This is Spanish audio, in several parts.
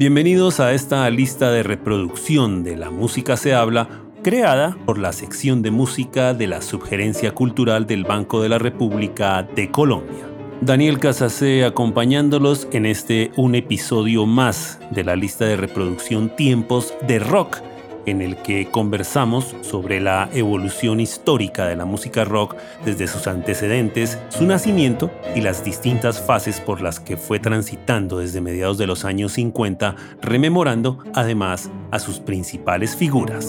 Bienvenidos a esta lista de reproducción de La Música se habla, creada por la sección de música de la Subgerencia Cultural del Banco de la República de Colombia. Daniel Casacé acompañándolos en este un episodio más de la lista de reproducción Tiempos de Rock en el que conversamos sobre la evolución histórica de la música rock desde sus antecedentes, su nacimiento y las distintas fases por las que fue transitando desde mediados de los años 50, rememorando además a sus principales figuras.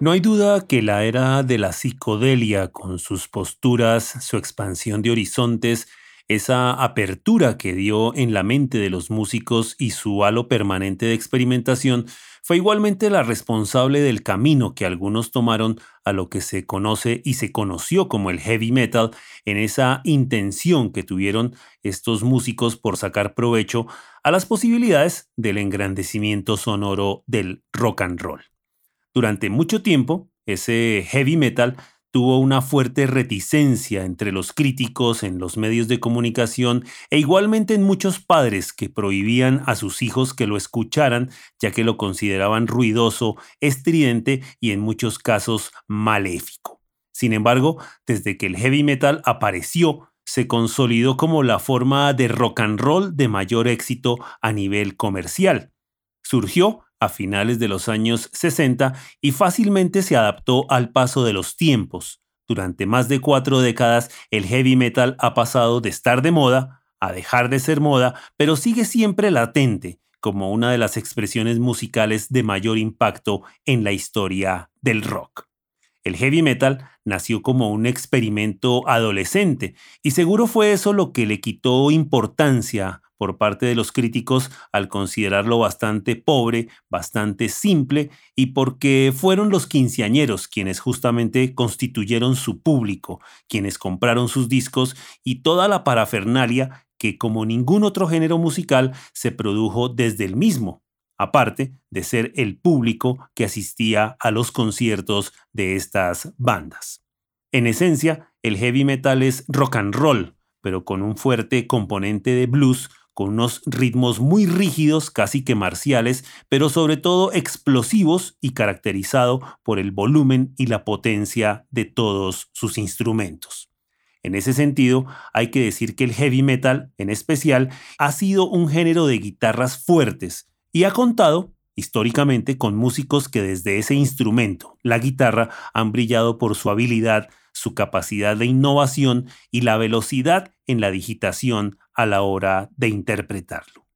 No hay duda que la era de la psicodelia, con sus posturas, su expansión de horizontes, esa apertura que dio en la mente de los músicos y su halo permanente de experimentación fue igualmente la responsable del camino que algunos tomaron a lo que se conoce y se conoció como el heavy metal en esa intención que tuvieron estos músicos por sacar provecho a las posibilidades del engrandecimiento sonoro del rock and roll. Durante mucho tiempo, ese heavy metal tuvo una fuerte reticencia entre los críticos en los medios de comunicación e igualmente en muchos padres que prohibían a sus hijos que lo escucharan ya que lo consideraban ruidoso, estridente y en muchos casos maléfico. Sin embargo, desde que el heavy metal apareció, se consolidó como la forma de rock and roll de mayor éxito a nivel comercial. Surgió a finales de los años 60 y fácilmente se adaptó al paso de los tiempos. Durante más de cuatro décadas, el heavy metal ha pasado de estar de moda a dejar de ser moda, pero sigue siempre latente como una de las expresiones musicales de mayor impacto en la historia del rock. El heavy metal nació como un experimento adolescente y seguro fue eso lo que le quitó importancia por parte de los críticos al considerarlo bastante pobre, bastante simple y porque fueron los quinceañeros quienes justamente constituyeron su público, quienes compraron sus discos y toda la parafernalia que como ningún otro género musical se produjo desde el mismo, aparte de ser el público que asistía a los conciertos de estas bandas. En esencia, el heavy metal es rock and roll, pero con un fuerte componente de blues con unos ritmos muy rígidos, casi que marciales, pero sobre todo explosivos y caracterizado por el volumen y la potencia de todos sus instrumentos. En ese sentido, hay que decir que el heavy metal, en especial, ha sido un género de guitarras fuertes y ha contado históricamente con músicos que desde ese instrumento, la guitarra, han brillado por su habilidad, su capacidad de innovación y la velocidad en la digitación a la hora de interpretarlo.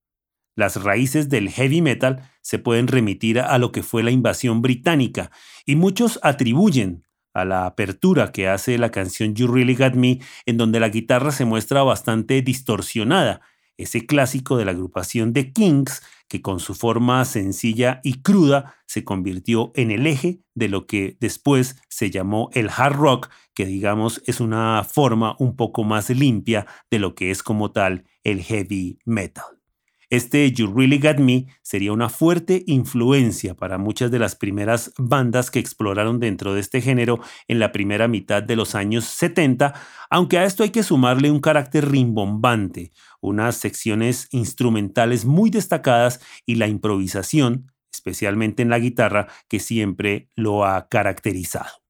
Las raíces del heavy metal se pueden remitir a lo que fue la invasión británica y muchos atribuyen a la apertura que hace la canción You Really Got Me, en donde la guitarra se muestra bastante distorsionada, ese clásico de la agrupación de Kings que con su forma sencilla y cruda se convirtió en el eje de lo que después se llamó el hard rock, que digamos es una forma un poco más limpia de lo que es como tal el heavy metal. Este You Really Got Me sería una fuerte influencia para muchas de las primeras bandas que exploraron dentro de este género en la primera mitad de los años 70, aunque a esto hay que sumarle un carácter rimbombante, unas secciones instrumentales muy destacadas y la improvisación, especialmente en la guitarra, que siempre lo ha caracterizado.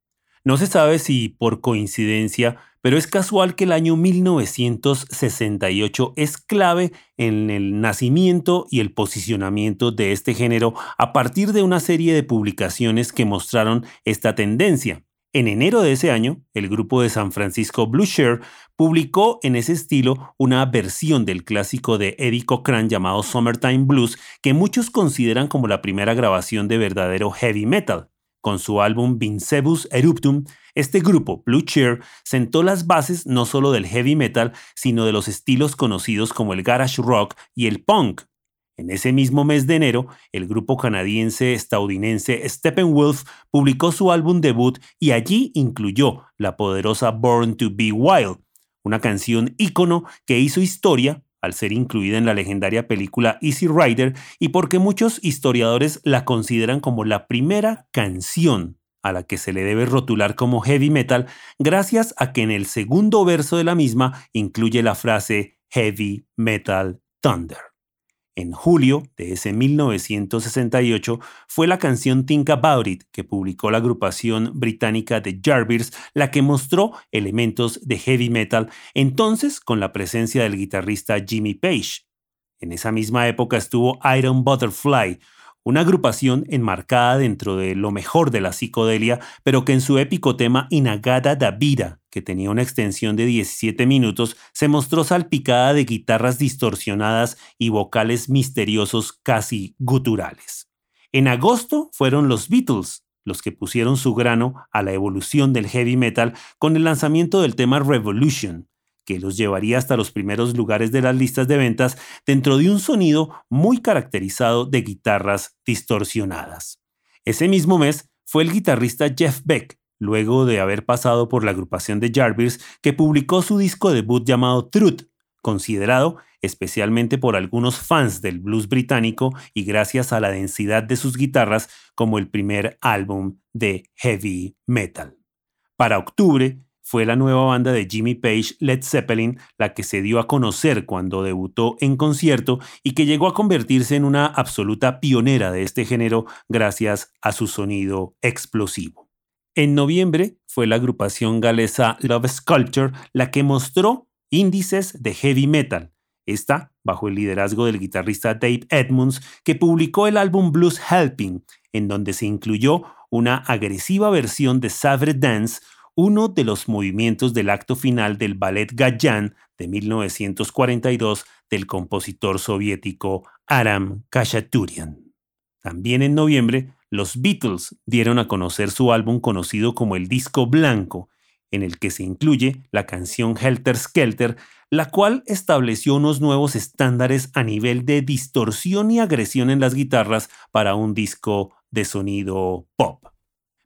No se sabe si por coincidencia pero es casual que el año 1968 es clave en el nacimiento y el posicionamiento de este género a partir de una serie de publicaciones que mostraron esta tendencia. En enero de ese año, el grupo de San Francisco Blue Share publicó en ese estilo una versión del clásico de Eddie Cochran llamado Summertime Blues, que muchos consideran como la primera grabación de verdadero heavy metal. Con su álbum Vincebus Eruptum, este grupo, Blue Cheer, sentó las bases no solo del heavy metal, sino de los estilos conocidos como el garage rock y el punk. En ese mismo mes de enero, el grupo canadiense-estadounidense Steppenwolf publicó su álbum debut y allí incluyó la poderosa Born to Be Wild, una canción ícono que hizo historia al ser incluida en la legendaria película Easy Rider y porque muchos historiadores la consideran como la primera canción a la que se le debe rotular como heavy metal gracias a que en el segundo verso de la misma incluye la frase Heavy Metal Thunder. En julio de ese 1968 fue la canción Think About It que publicó la agrupación británica The Jarvis la que mostró elementos de heavy metal, entonces con la presencia del guitarrista Jimmy Page. En esa misma época estuvo Iron Butterfly, una agrupación enmarcada dentro de lo mejor de la psicodelia, pero que en su épico tema Inagada da Vida, que tenía una extensión de 17 minutos, se mostró salpicada de guitarras distorsionadas y vocales misteriosos casi guturales. En agosto fueron los Beatles los que pusieron su grano a la evolución del heavy metal con el lanzamiento del tema Revolution, que los llevaría hasta los primeros lugares de las listas de ventas dentro de un sonido muy caracterizado de guitarras distorsionadas. Ese mismo mes fue el guitarrista Jeff Beck, luego de haber pasado por la agrupación de Jarvis, que publicó su disco debut llamado Truth, considerado especialmente por algunos fans del blues británico y gracias a la densidad de sus guitarras como el primer álbum de heavy metal. Para octubre, fue la nueva banda de Jimmy Page, Led Zeppelin, la que se dio a conocer cuando debutó en concierto y que llegó a convertirse en una absoluta pionera de este género gracias a su sonido explosivo. En noviembre fue la agrupación galesa Love Sculpture la que mostró índices de heavy metal, esta bajo el liderazgo del guitarrista Dave Edmunds, que publicó el álbum Blues Helping, en donde se incluyó una agresiva versión de Savage Dance, uno de los movimientos del acto final del ballet Gajan de 1942 del compositor soviético Aram Khachaturian. También en noviembre, los Beatles dieron a conocer su álbum conocido como el Disco Blanco, en el que se incluye la canción Helter Skelter, la cual estableció unos nuevos estándares a nivel de distorsión y agresión en las guitarras para un disco de sonido pop.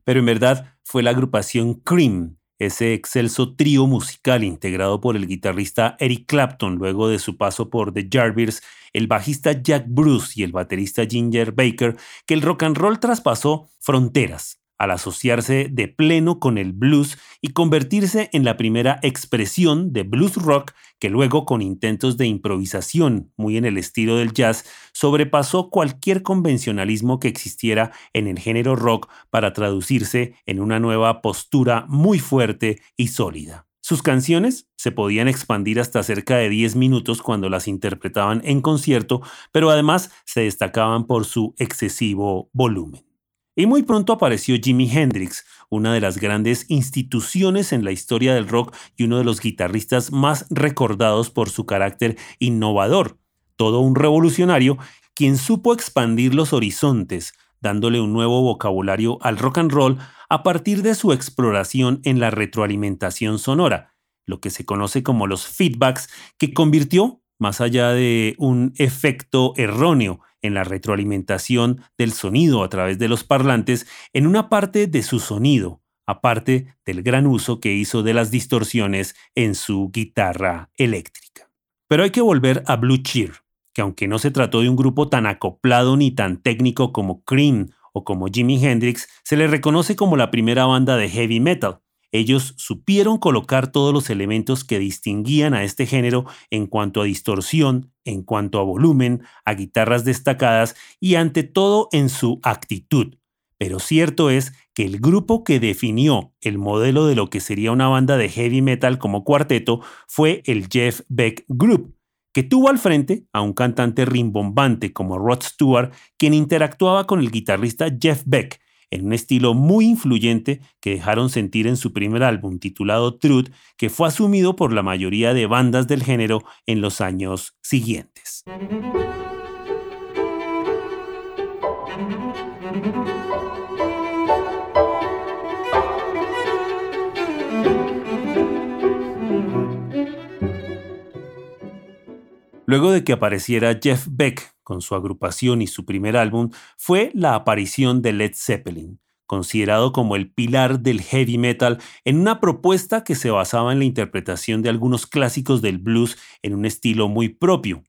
Pero en verdad fue la agrupación Cream, ese excelso trío musical integrado por el guitarrista Eric Clapton luego de su paso por The Jarvis, el bajista Jack Bruce y el baterista Ginger Baker, que el rock and roll traspasó fronteras al asociarse de pleno con el blues y convertirse en la primera expresión de blues rock que luego con intentos de improvisación muy en el estilo del jazz sobrepasó cualquier convencionalismo que existiera en el género rock para traducirse en una nueva postura muy fuerte y sólida. Sus canciones se podían expandir hasta cerca de 10 minutos cuando las interpretaban en concierto, pero además se destacaban por su excesivo volumen. Y muy pronto apareció Jimi Hendrix, una de las grandes instituciones en la historia del rock y uno de los guitarristas más recordados por su carácter innovador, todo un revolucionario, quien supo expandir los horizontes, dándole un nuevo vocabulario al rock and roll a partir de su exploración en la retroalimentación sonora, lo que se conoce como los feedbacks, que convirtió, más allá de un efecto erróneo, en la retroalimentación del sonido a través de los parlantes en una parte de su sonido, aparte del gran uso que hizo de las distorsiones en su guitarra eléctrica. Pero hay que volver a Blue Cheer, que aunque no se trató de un grupo tan acoplado ni tan técnico como Cream o como Jimi Hendrix, se le reconoce como la primera banda de heavy metal, ellos supieron colocar todos los elementos que distinguían a este género en cuanto a distorsión, en cuanto a volumen, a guitarras destacadas y ante todo en su actitud. Pero cierto es que el grupo que definió el modelo de lo que sería una banda de heavy metal como cuarteto fue el Jeff Beck Group, que tuvo al frente a un cantante rimbombante como Rod Stewart, quien interactuaba con el guitarrista Jeff Beck, en un estilo muy influyente que dejaron sentir en su primer álbum titulado Truth, que fue asumido por la mayoría de bandas del género en los años siguientes. Luego de que apareciera Jeff Beck con su agrupación y su primer álbum, fue la aparición de Led Zeppelin, considerado como el pilar del heavy metal en una propuesta que se basaba en la interpretación de algunos clásicos del blues en un estilo muy propio,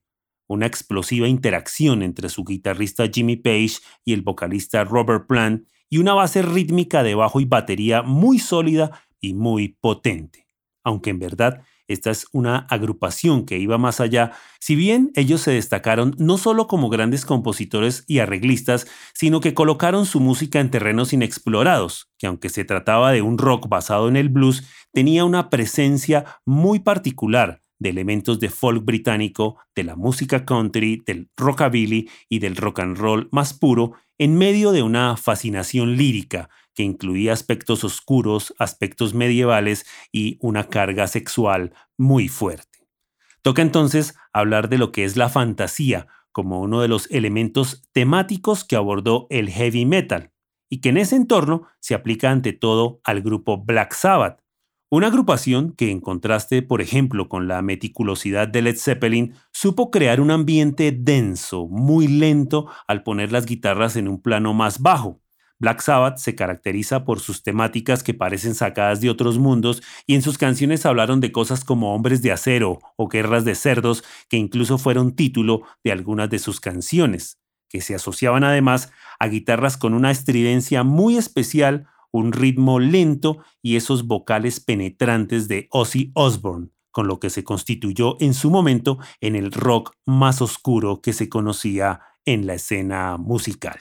una explosiva interacción entre su guitarrista Jimmy Page y el vocalista Robert Plant y una base rítmica de bajo y batería muy sólida y muy potente. Aunque en verdad esta es una agrupación que iba más allá, si bien ellos se destacaron no solo como grandes compositores y arreglistas, sino que colocaron su música en terrenos inexplorados, que aunque se trataba de un rock basado en el blues, tenía una presencia muy particular de elementos de folk británico, de la música country, del rockabilly y del rock and roll más puro, en medio de una fascinación lírica que incluía aspectos oscuros, aspectos medievales y una carga sexual muy fuerte. Toca entonces hablar de lo que es la fantasía como uno de los elementos temáticos que abordó el heavy metal, y que en ese entorno se aplica ante todo al grupo Black Sabbath, una agrupación que, en contraste, por ejemplo, con la meticulosidad de Led Zeppelin, supo crear un ambiente denso, muy lento, al poner las guitarras en un plano más bajo. Black Sabbath se caracteriza por sus temáticas que parecen sacadas de otros mundos y en sus canciones hablaron de cosas como hombres de acero o guerras de cerdos, que incluso fueron título de algunas de sus canciones, que se asociaban además a guitarras con una estridencia muy especial un ritmo lento y esos vocales penetrantes de Ozzy Osbourne, con lo que se constituyó en su momento en el rock más oscuro que se conocía en la escena musical.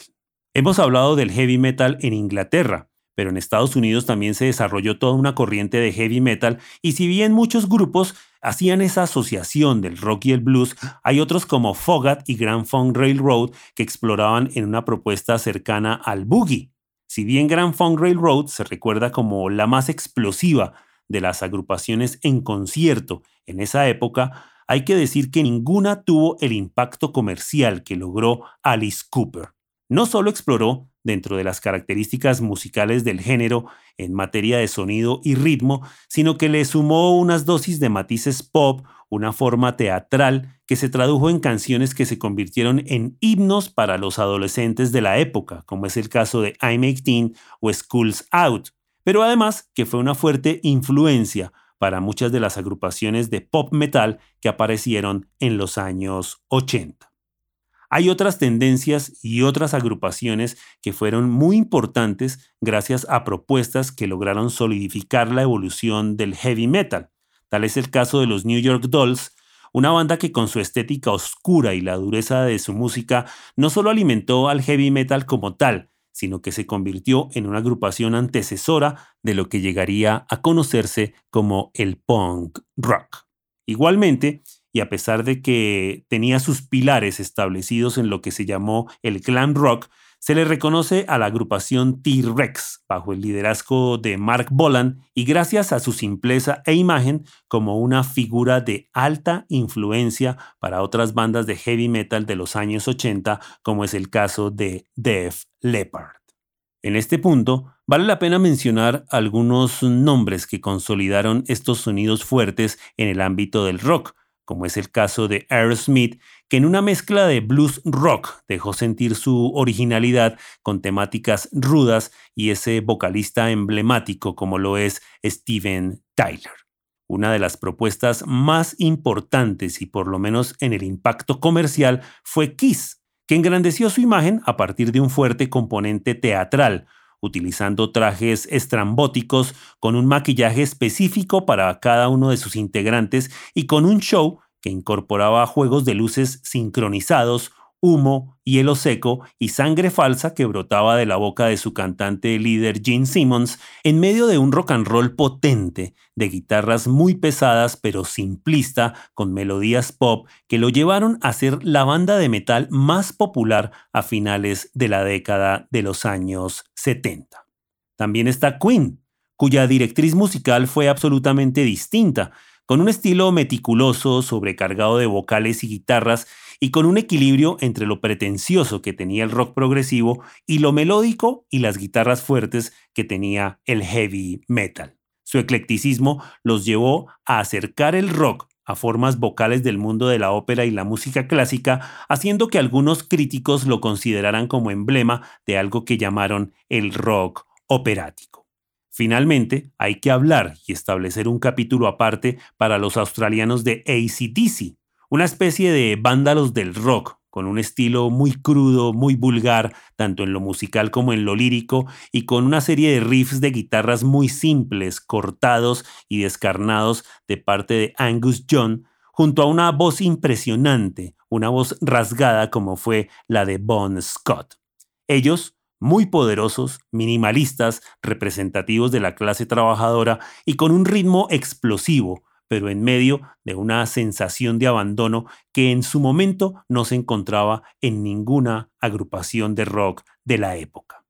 Hemos hablado del heavy metal en Inglaterra, pero en Estados Unidos también se desarrolló toda una corriente de heavy metal y si bien muchos grupos hacían esa asociación del rock y el blues, hay otros como Fogat y Grand Funk Railroad que exploraban en una propuesta cercana al boogie. Si bien Grand Funk Railroad se recuerda como la más explosiva de las agrupaciones en concierto en esa época, hay que decir que ninguna tuvo el impacto comercial que logró Alice Cooper. No solo exploró dentro de las características musicales del género en materia de sonido y ritmo, sino que le sumó unas dosis de matices pop, una forma teatral que se tradujo en canciones que se convirtieron en himnos para los adolescentes de la época, como es el caso de I'm 18 o School's Out, pero además que fue una fuerte influencia para muchas de las agrupaciones de pop metal que aparecieron en los años 80. Hay otras tendencias y otras agrupaciones que fueron muy importantes gracias a propuestas que lograron solidificar la evolución del heavy metal. Tal es el caso de los New York Dolls, una banda que con su estética oscura y la dureza de su música no solo alimentó al heavy metal como tal, sino que se convirtió en una agrupación antecesora de lo que llegaría a conocerse como el punk rock. Igualmente, y a pesar de que tenía sus pilares establecidos en lo que se llamó el glam rock, se le reconoce a la agrupación T-Rex bajo el liderazgo de Mark Bolan y gracias a su simpleza e imagen como una figura de alta influencia para otras bandas de heavy metal de los años 80 como es el caso de Def Leppard. En este punto, vale la pena mencionar algunos nombres que consolidaron estos sonidos fuertes en el ámbito del rock, como es el caso de Aerosmith, que en una mezcla de blues rock dejó sentir su originalidad con temáticas rudas y ese vocalista emblemático como lo es Steven Tyler. Una de las propuestas más importantes y por lo menos en el impacto comercial fue Kiss, que engrandeció su imagen a partir de un fuerte componente teatral, utilizando trajes estrambóticos con un maquillaje específico para cada uno de sus integrantes y con un show que incorporaba juegos de luces sincronizados, humo, hielo seco y sangre falsa que brotaba de la boca de su cantante líder Gene Simmons en medio de un rock and roll potente, de guitarras muy pesadas pero simplista, con melodías pop que lo llevaron a ser la banda de metal más popular a finales de la década de los años 70. También está Queen, cuya directriz musical fue absolutamente distinta, con un estilo meticuloso, sobrecargado de vocales y guitarras, y con un equilibrio entre lo pretencioso que tenía el rock progresivo y lo melódico y las guitarras fuertes que tenía el heavy metal. Su eclecticismo los llevó a acercar el rock a formas vocales del mundo de la ópera y la música clásica, haciendo que algunos críticos lo consideraran como emblema de algo que llamaron el rock operático. Finalmente, hay que hablar y establecer un capítulo aparte para los australianos de ACDC, una especie de vándalos del rock, con un estilo muy crudo, muy vulgar, tanto en lo musical como en lo lírico, y con una serie de riffs de guitarras muy simples, cortados y descarnados de parte de Angus John, junto a una voz impresionante, una voz rasgada como fue la de Bon Scott. Ellos, muy poderosos, minimalistas, representativos de la clase trabajadora y con un ritmo explosivo, pero en medio de una sensación de abandono que en su momento no se encontraba en ninguna agrupación de rock de la época.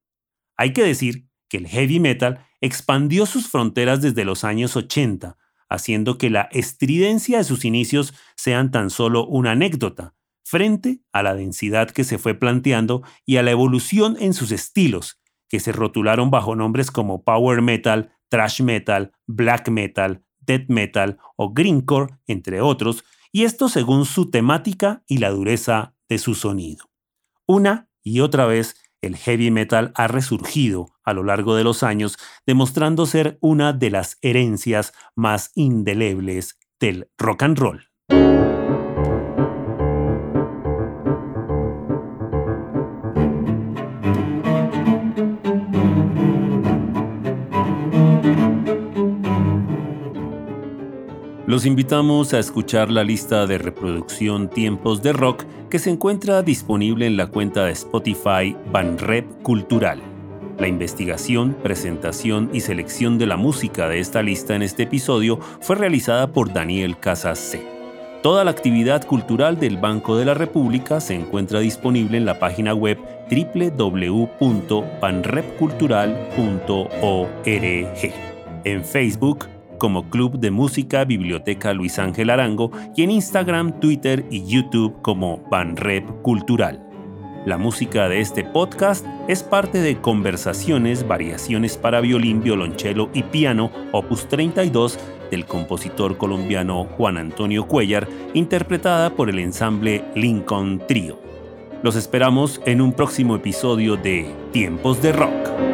Hay que decir que el heavy metal expandió sus fronteras desde los años 80, haciendo que la estridencia de sus inicios sean tan solo una anécdota, frente a la densidad que se fue planteando y a la evolución en sus estilos, que se rotularon bajo nombres como power metal, thrash metal, black metal, death metal o greencore, entre otros, y esto según su temática y la dureza de su sonido. Una y otra vez, el heavy metal ha resurgido a lo largo de los años, demostrando ser una de las herencias más indelebles del rock and roll. Los invitamos a escuchar la lista de reproducción Tiempos de Rock que se encuentra disponible en la cuenta de Spotify Banrep Cultural. La investigación, presentación y selección de la música de esta lista en este episodio fue realizada por Daniel Casas C. Toda la actividad cultural del Banco de la República se encuentra disponible en la página web www.banrepcultural.org. En Facebook, como Club de Música Biblioteca Luis Ángel Arango y en Instagram, Twitter y YouTube como Banrep Cultural. La música de este podcast es parte de Conversaciones, Variaciones para violín, violonchelo y piano, opus 32 del compositor colombiano Juan Antonio Cuellar, interpretada por el ensamble Lincoln Trio. Los esperamos en un próximo episodio de Tiempos de Rock.